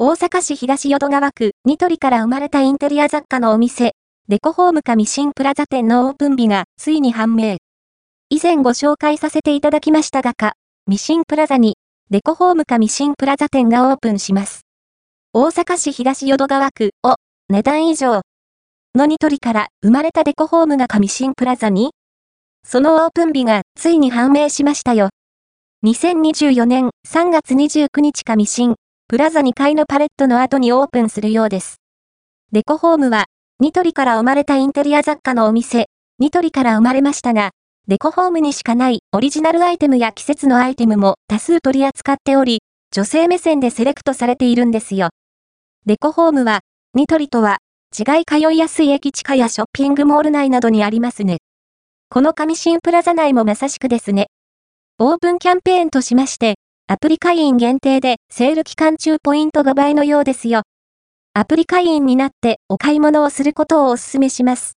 大阪市東淀川区ニトリから生まれたインテリア雑貨のお店、デコホームかミシンプラザ店のオープン日がついに判明。以前ご紹介させていただきましたがか、ミシンプラザに、デコホームかミシンプラザ店がオープンします。大阪市東淀川区を、値段以上のニトリから生まれたデコホームがかミシンプラザに、そのオープン日がついに判明しましたよ。2024年3月29日かミシンプラザ2階のパレットの後にオープンするようです。デコホームは、ニトリから生まれたインテリア雑貨のお店、ニトリから生まれましたが、デコホームにしかないオリジナルアイテムや季節のアイテムも多数取り扱っており、女性目線でセレクトされているんですよ。デコホームは、ニトリとは、違い通いやすい駅地下やショッピングモール内などにありますね。この上新プラザ内もまさしくですね。オープンキャンペーンとしまして、アプリ会員限定でセール期間中ポイント5倍のようですよ。アプリ会員になってお買い物をすることをお勧めします。